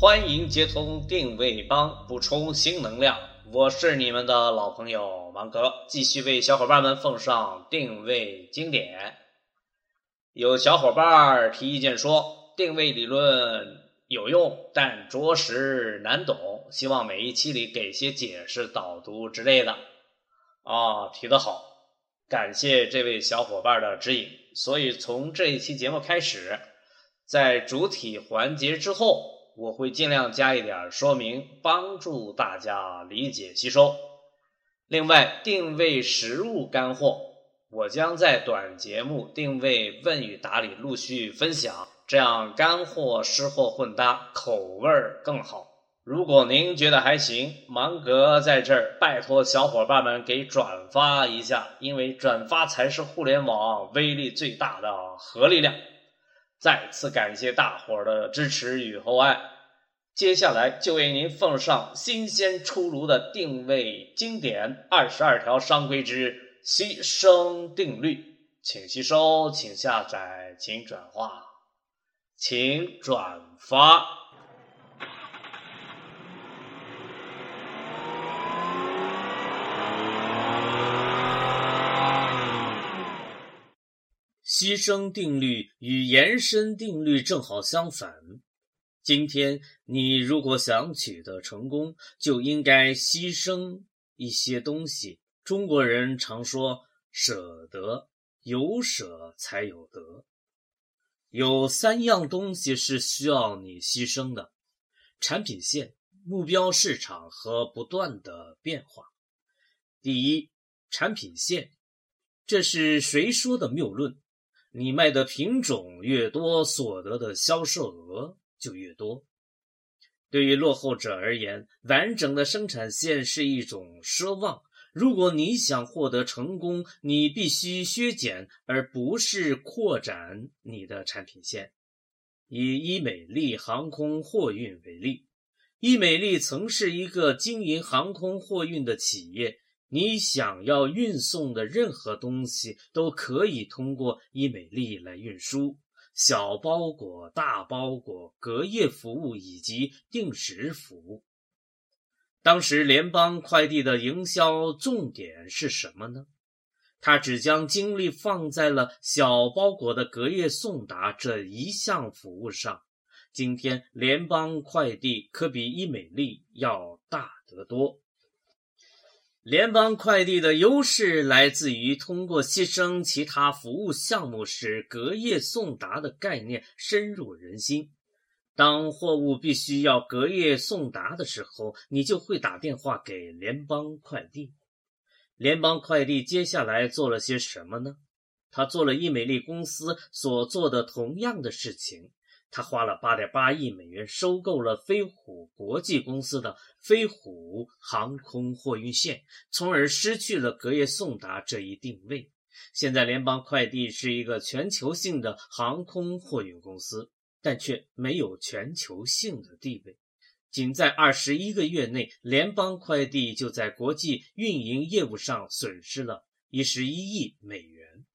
欢迎接通定位帮，补充新能量。我是你们的老朋友芒格，继续为小伙伴们奉上定位经典。有小伙伴提意见说，定位理论有用，但着实难懂，希望每一期里给些解释、导读之类的。啊，提得好，感谢这位小伙伴的指引。所以从这一期节目开始。在主体环节之后，我会尽量加一点说明，帮助大家理解吸收。另外，定位实物干货，我将在短节目定位问与答里陆续分享，这样干货湿货混搭，口味儿更好。如果您觉得还行，芒格在这儿拜托小伙伴们给转发一下，因为转发才是互联网威力最大的核力量。再次感谢大伙儿的支持与厚爱，接下来就为您奉上新鲜出炉的定位经典二十二条商规之牺牲定律，请吸收，请下载，请转化，请转发。牺牲定律与延伸定律正好相反。今天你如果想取得成功，就应该牺牲一些东西。中国人常说“舍得”，有舍才有得。有三样东西是需要你牺牲的：产品线、目标市场和不断的变化。第一，产品线，这是谁说的谬论？你卖的品种越多，所得的销售额就越多。对于落后者而言，完整的生产线是一种奢望。如果你想获得成功，你必须削减，而不是扩展你的产品线。以伊美利航空货运为例，伊美利曾是一个经营航空货运的企业。你想要运送的任何东西都可以通过伊美利来运输，小包裹、大包裹、隔夜服务以及定时服务。当时联邦快递的营销重点是什么呢？他只将精力放在了小包裹的隔夜送达这一项服务上。今天，联邦快递可比伊美利要大得多。联邦快递的优势来自于通过牺牲其他服务项目，使隔夜送达的概念深入人心。当货物必须要隔夜送达的时候，你就会打电话给联邦快递。联邦快递接下来做了些什么呢？他做了易美利公司所做的同样的事情。他花了八点八亿美元收购了飞虎国际公司的飞虎航空货运线，从而失去了隔夜送达这一定位。现在，联邦快递是一个全球性的航空货运公司，但却没有全球性的地位。仅在二十一个月内，联邦快递就在国际运营业务上损失了一十一亿美元。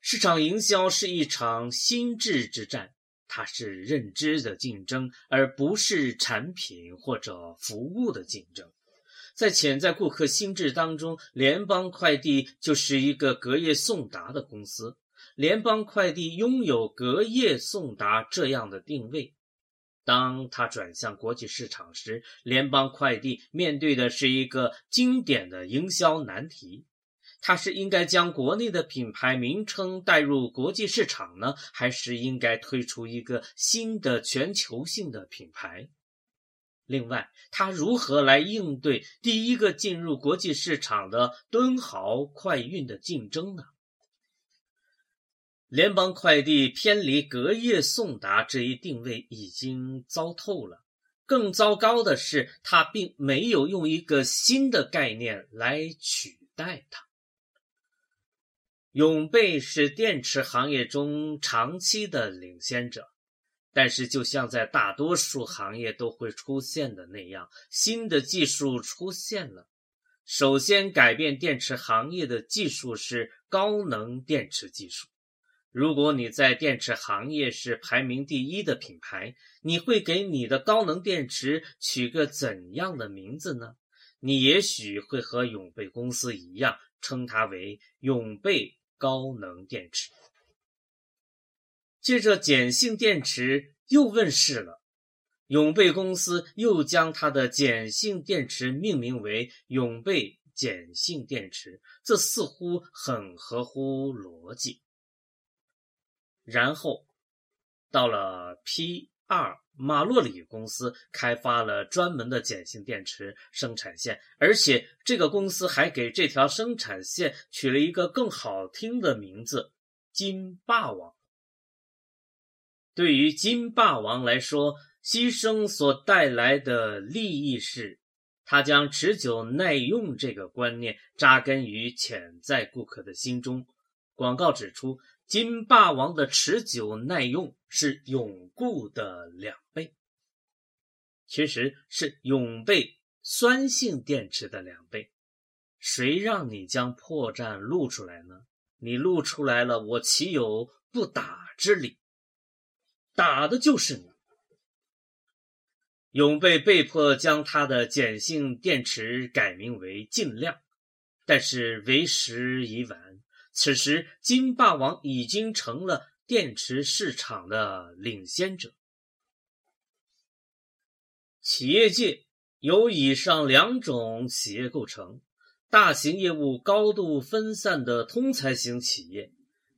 市场营销是一场心智之战。它是认知的竞争，而不是产品或者服务的竞争。在潜在顾客心智当中，联邦快递就是一个隔夜送达的公司。联邦快递拥有隔夜送达这样的定位。当它转向国际市场时，联邦快递面对的是一个经典的营销难题。它是应该将国内的品牌名称带入国际市场呢，还是应该推出一个新的全球性的品牌？另外，它如何来应对第一个进入国际市场的敦豪快运的竞争呢？联邦快递偏离隔夜送达这一定位已经糟透了。更糟糕的是，他并没有用一个新的概念来取代它。永贝是电池行业中长期的领先者，但是就像在大多数行业都会出现的那样，新的技术出现了。首先改变电池行业的技术是高能电池技术。如果你在电池行业是排名第一的品牌，你会给你的高能电池取个怎样的名字呢？你也许会和永贝公司一样，称它为永贝。高能电池，接着碱性电池又问世了。永贝公司又将它的碱性电池命名为永贝碱性电池，这似乎很合乎逻辑。然后到了 P 二马洛里公司，开发了专门的碱性电池生产线，而且这个公司还给这条生产线取了一个更好听的名字——金霸王。对于金霸王来说，牺牲所带来的利益是，他将持久耐用这个观念扎根于潜在顾客的心中。广告指出。金霸王的持久耐用是永固的两倍，其实是永贝酸性电池的两倍。谁让你将破绽露出来呢？你露出来了，我岂有不打之理？打的就是你。永贝被迫将他的碱性电池改名为尽量，但是为时已晚。此时，金霸王已经成了电池市场的领先者。企业界由以上两种企业构成：大型业务高度分散的通才型企业，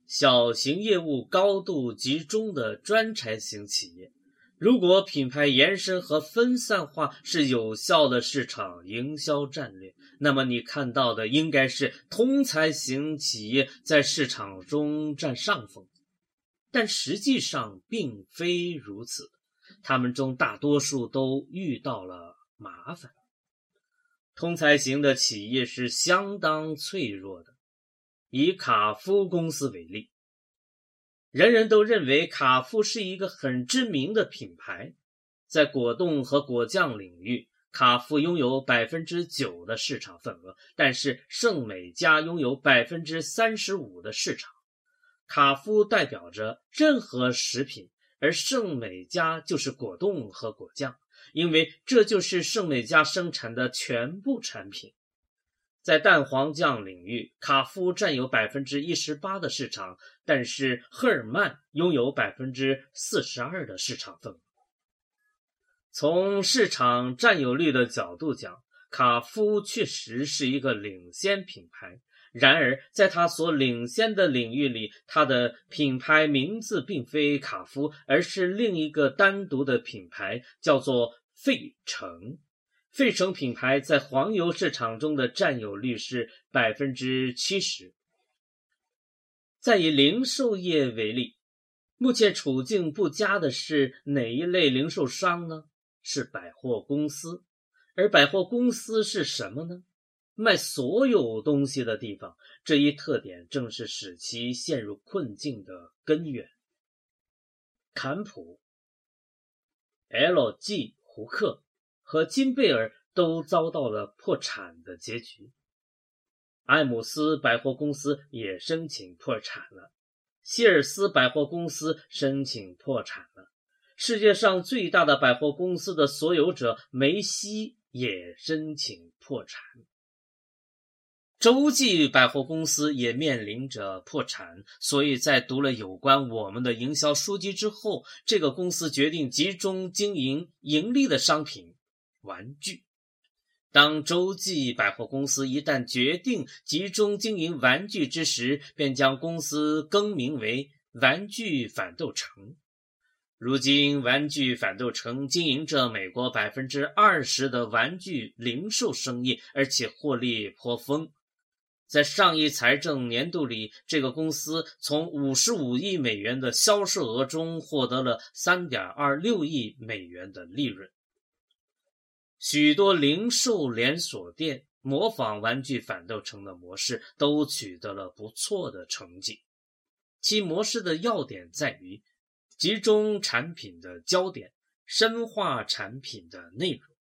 小型业务高度集中的专才型企业。如果品牌延伸和分散化是有效的市场营销战略，那么你看到的应该是通才型企业在市场中占上风。但实际上并非如此，他们中大多数都遇到了麻烦。通才型的企业是相当脆弱的。以卡夫公司为例。人人都认为卡夫是一个很知名的品牌，在果冻和果酱领域，卡夫拥有百分之九的市场份额，但是圣美家拥有百分之三十五的市场。卡夫代表着任何食品，而圣美家就是果冻和果酱，因为这就是圣美家生产的全部产品。在蛋黄酱领域，卡夫占有百分之一十八的市场，但是赫尔曼拥有百分之四十二的市场份额。从市场占有率的角度讲，卡夫确实是一个领先品牌。然而，在他所领先的领域里，他的品牌名字并非卡夫，而是另一个单独的品牌，叫做费城。费城品牌在黄油市场中的占有率是百分之七十。再以零售业为例，目前处境不佳的是哪一类零售商呢？是百货公司。而百货公司是什么呢？卖所有东西的地方。这一特点正是使其陷入困境的根源。坎普、L.G. 胡克。和金贝尔都遭到了破产的结局，艾姆斯百货公司也申请破产了，希尔斯百货公司申请破产了，世界上最大的百货公司的所有者梅西也申请破产，洲际百货公司也面临着破产，所以在读了有关我们的营销书籍之后，这个公司决定集中经营盈利的商品。玩具。当洲际百货公司一旦决定集中经营玩具之时，便将公司更名为玩具反斗城。如今，玩具反斗城经营着美国百分之二十的玩具零售生意，而且获利颇丰。在上一财政年度里，这个公司从五十五亿美元的销售额中获得了三点二六亿美元的利润。许多零售连锁店模仿玩具反斗城的模式，都取得了不错的成绩。其模式的要点在于集中产品的焦点，深化产品的内容。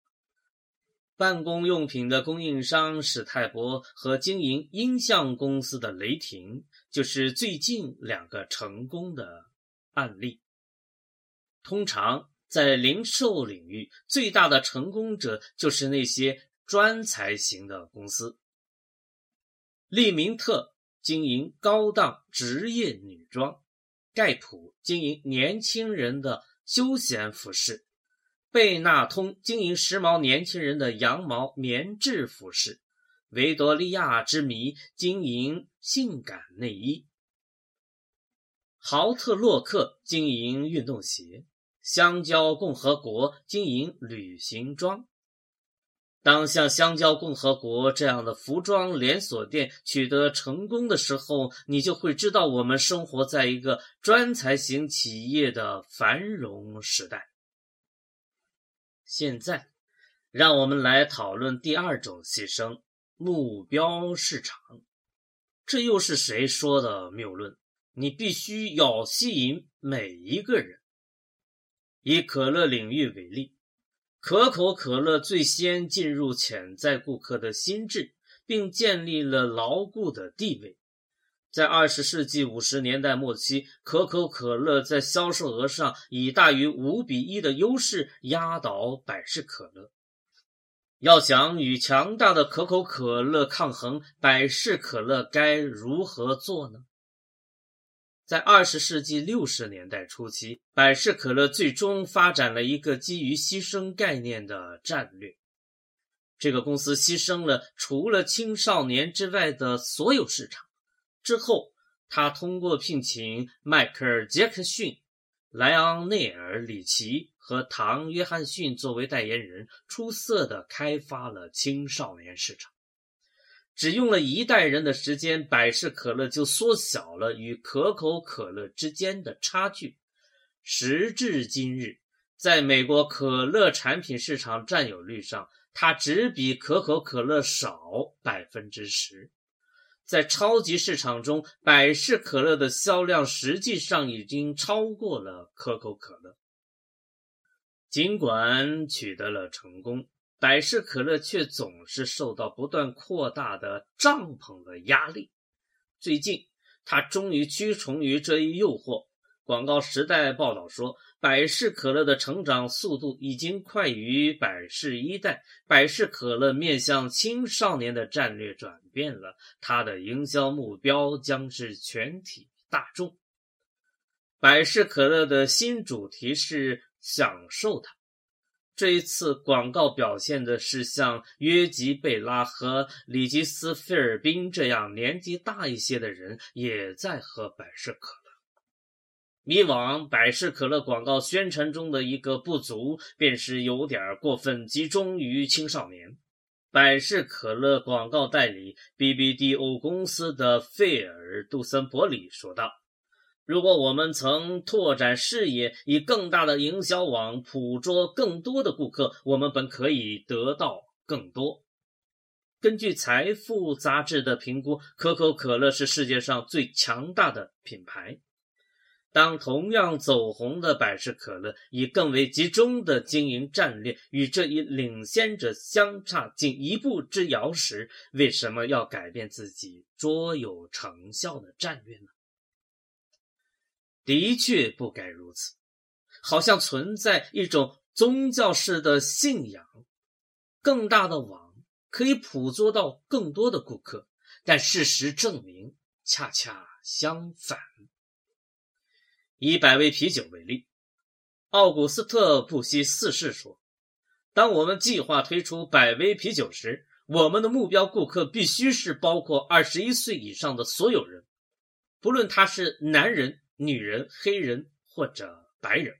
办公用品的供应商史泰博和经营音像公司的雷霆，就是最近两个成功的案例。通常在零售领域，最大的成功者就是那些专才型的公司。利明特经营高档职业女装，盖普经营年轻人的休闲服饰。贝纳通经营时髦年轻人的羊毛棉质服饰，维多利亚之谜经营性感内衣，豪特洛克经营运动鞋，香蕉共和国经营旅行装。当像香蕉共和国这样的服装连锁店取得成功的时候，你就会知道我们生活在一个专才型企业的繁荣时代。现在，让我们来讨论第二种牺牲——目标市场。这又是谁说的谬论？你必须要吸引每一个人。以可乐领域为例，可口可乐最先进入潜在顾客的心智，并建立了牢固的地位。在二十世纪五十年代末期，可口可乐在销售额上以大于五比一的优势压倒百事可乐。要想与强大的可口可乐抗衡，百事可乐该如何做呢？在二十世纪六十年代初期，百事可乐最终发展了一个基于牺牲概念的战略。这个公司牺牲了除了青少年之外的所有市场。之后，他通过聘请迈克尔·杰克逊、莱昂内尔·里奇和唐·约翰逊作为代言人，出色的开发了青少年市场。只用了一代人的时间，百事可乐就缩小了与可口可乐之间的差距。时至今日，在美国可乐产品市场占有率上，它只比可口可乐少百分之十。在超级市场中，百事可乐的销量实际上已经超过了可口可乐。尽管取得了成功，百事可乐却总是受到不断扩大的帐篷的压力。最近，他终于屈从于这一诱惑。广告时代报道说，百事可乐的成长速度已经快于百事一代。百事可乐面向青少年的战略转变了，它的营销目标将是全体大众。百事可乐的新主题是享受它。这一次广告表现的是像约吉贝拉和里吉斯菲尔宾这样年纪大一些的人也在喝百事可乐。以往百事可乐广告宣传中的一个不足，便是有点过分集中于青少年。百事可乐广告代理 BBDO 公司的费尔·杜森伯里说道：“如果我们曾拓展视野，以更大的营销网捕捉更多的顾客，我们本可以得到更多。”根据《财富》杂志的评估，可口可乐是世界上最强大的品牌。当同样走红的百事可乐以更为集中的经营战略与这一领先者相差仅一步之遥时，为什么要改变自己卓有成效的战略呢？的确不该如此，好像存在一种宗教式的信仰，更大的网可以捕捉到更多的顾客，但事实证明恰恰相反。以百威啤酒为例，奥古斯特·布希四世说：“当我们计划推出百威啤酒时，我们的目标顾客必须是包括二十一岁以上的所有人，不论他是男人、女人、黑人或者白人。”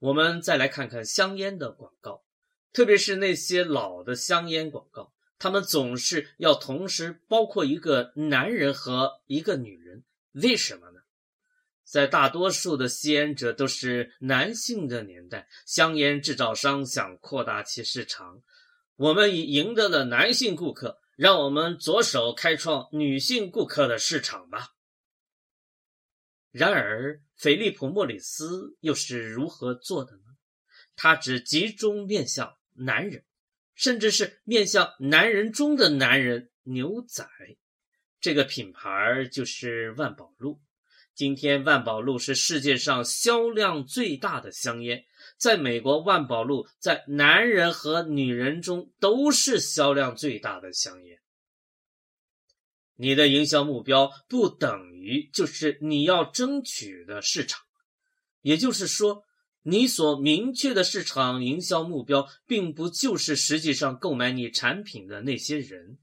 我们再来看看香烟的广告，特别是那些老的香烟广告，他们总是要同时包括一个男人和一个女人，为什么呢？在大多数的吸烟者都是男性的年代，香烟制造商想扩大其市场。我们已赢得了男性顾客，让我们着手开创女性顾客的市场吧。然而，菲利普·莫里斯又是如何做的呢？他只集中面向男人，甚至是面向男人中的男人——牛仔。这个品牌就是万宝路。今天，万宝路是世界上销量最大的香烟。在美国，万宝路在男人和女人中都是销量最大的香烟。你的营销目标不等于就是你要争取的市场，也就是说，你所明确的市场营销目标，并不就是实际上购买你产品的那些人。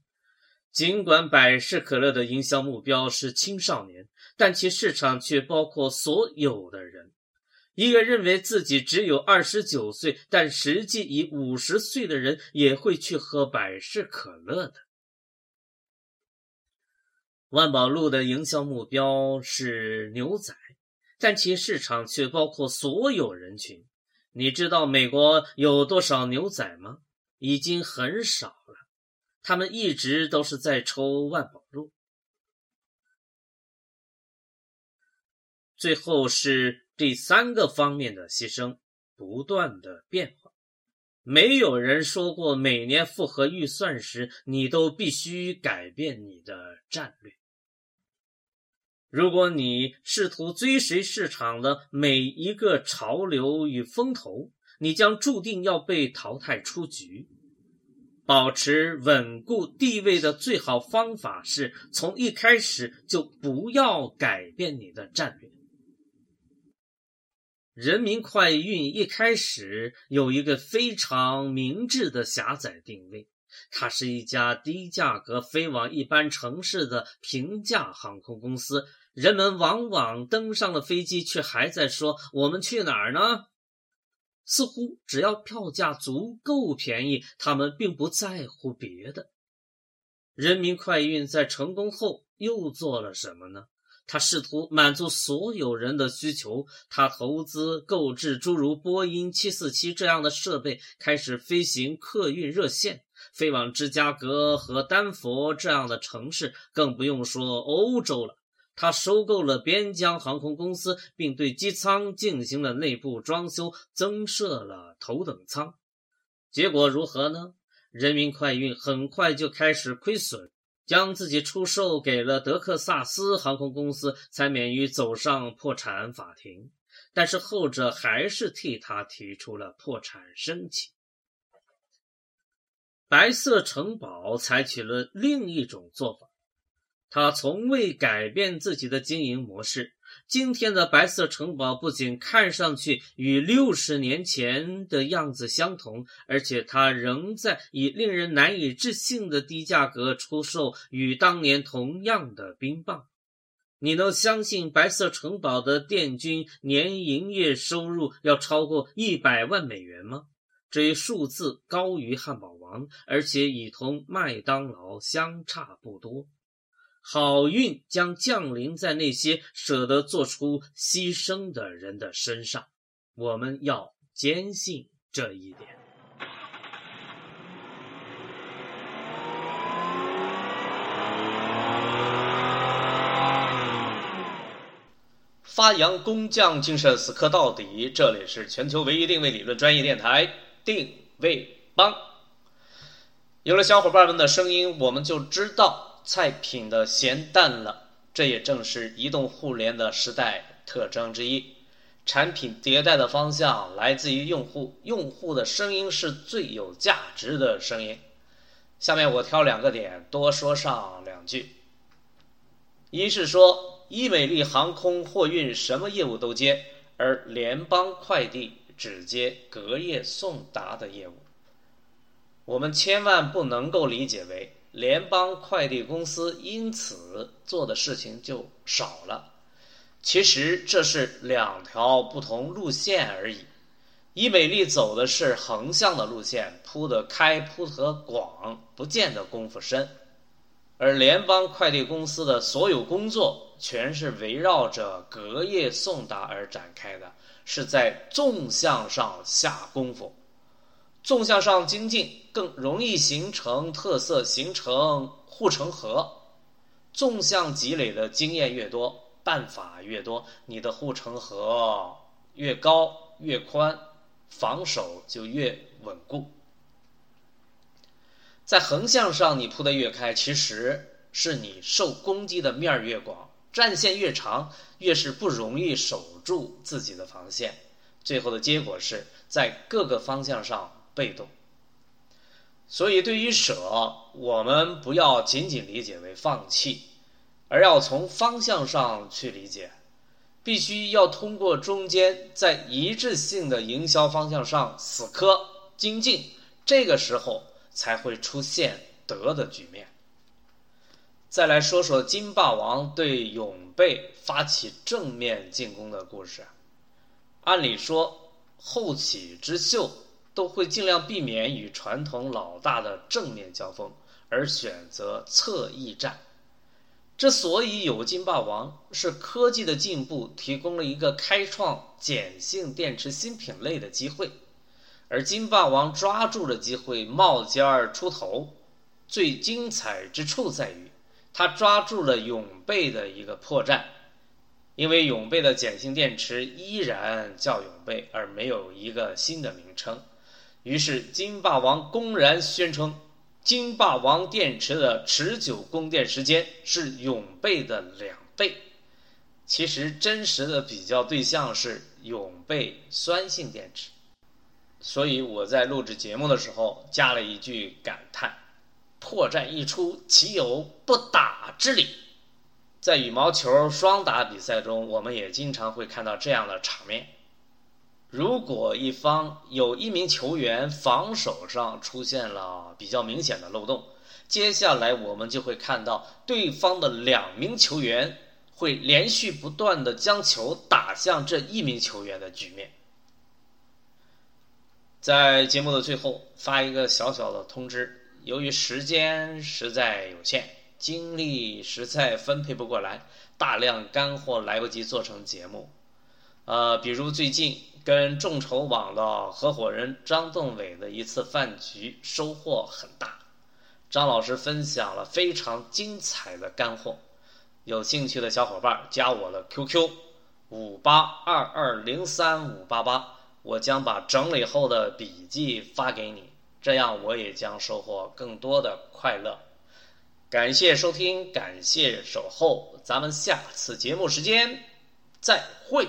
尽管百事可乐的营销目标是青少年，但其市场却包括所有的人。一个认为自己只有二十九岁，但实际已五十岁的人，也会去喝百事可乐的。万宝路的营销目标是牛仔，但其市场却包括所有人群。你知道美国有多少牛仔吗？已经很少了。他们一直都是在抽万宝路。最后是第三个方面的牺牲，不断的变化。没有人说过每年复合预算时，你都必须改变你的战略。如果你试图追随市场的每一个潮流与风头，你将注定要被淘汰出局。保持稳固地位的最好方法是从一开始就不要改变你的战略。人民快运一开始有一个非常明智的狭窄定位，它是一家低价格飞往一般城市的平价航空公司。人们往往登上了飞机，却还在说：“我们去哪儿呢？”似乎只要票价足够便宜，他们并不在乎别的。人民快运在成功后又做了什么呢？他试图满足所有人的需求。他投资购置诸如波音747这样的设备，开始飞行客运热线，飞往芝加哥和丹佛这样的城市，更不用说欧洲了。他收购了边疆航空公司，并对机舱进行了内部装修，增设了头等舱。结果如何呢？人民快运很快就开始亏损，将自己出售给了德克萨斯航空公司，才免于走上破产法庭。但是后者还是替他提出了破产申请。白色城堡采取了另一种做法。他从未改变自己的经营模式。今天的白色城堡不仅看上去与六十年前的样子相同，而且它仍在以令人难以置信的低价格出售与当年同样的冰棒。你能相信白色城堡的店均年营业收入要超过一百万美元吗？这一数字高于汉堡王，而且已同麦当劳相差不多。好运将降临在那些舍得做出牺牲的人的身上，我们要坚信这一点。发扬工匠精神，死磕到底。这里是全球唯一定位理论专业电台——定位帮。有了小伙伴们的声音，我们就知道。菜品的咸淡了，这也正是移动互联的时代特征之一。产品迭代的方向来自于用户，用户的声音是最有价值的声音。下面我挑两个点多说上两句。一是说，伊美利航空货运什么业务都接，而联邦快递只接隔夜送达的业务。我们千万不能够理解为。联邦快递公司因此做的事情就少了，其实这是两条不同路线而已。伊美丽走的是横向的路线，铺得开铺得广，不见得功夫深；而联邦快递公司的所有工作全是围绕着隔夜送达而展开的，是在纵向上下功夫。纵向上精进，更容易形成特色，形成护城河。纵向积累的经验越多，办法越多，你的护城河越高越宽，防守就越稳固。在横向上你铺的越开，其实是你受攻击的面越广，战线越长，越是不容易守住自己的防线。最后的结果是在各个方向上。被动，所以对于舍，我们不要仅仅理解为放弃，而要从方向上去理解，必须要通过中间在一致性的营销方向上死磕精进，这个时候才会出现得的局面。再来说说金霸王对永贝发起正面进攻的故事，按理说后起之秀。都会尽量避免与传统老大的正面交锋，而选择侧翼战。之所以有金霸王，是科技的进步提供了一个开创碱性电池新品类的机会，而金霸王抓住了机会冒尖儿出头。最精彩之处在于，他抓住了永贝的一个破绽，因为永贝的碱性电池依然叫永贝，而没有一个新的名称。于是，金霸王公然宣称，金霸王电池的持久供电时间是永贝的两倍。其实，真实的比较对象是永贝酸性电池。所以，我在录制节目的时候加了一句感叹：“破绽一出，岂有不打之理？”在羽毛球双打比赛中，我们也经常会看到这样的场面。如果一方有一名球员防守上出现了比较明显的漏洞，接下来我们就会看到对方的两名球员会连续不断的将球打向这一名球员的局面。在节目的最后发一个小小的通知：由于时间实在有限，精力实在分配不过来，大量干货来不及做成节目。呃，比如最近。跟众筹网的合伙人张栋伟的一次饭局收获很大，张老师分享了非常精彩的干货，有兴趣的小伙伴加我的 QQ 五八二二零三五八八，我将把整理后的笔记发给你，这样我也将收获更多的快乐。感谢收听，感谢守候，咱们下次节目时间再会。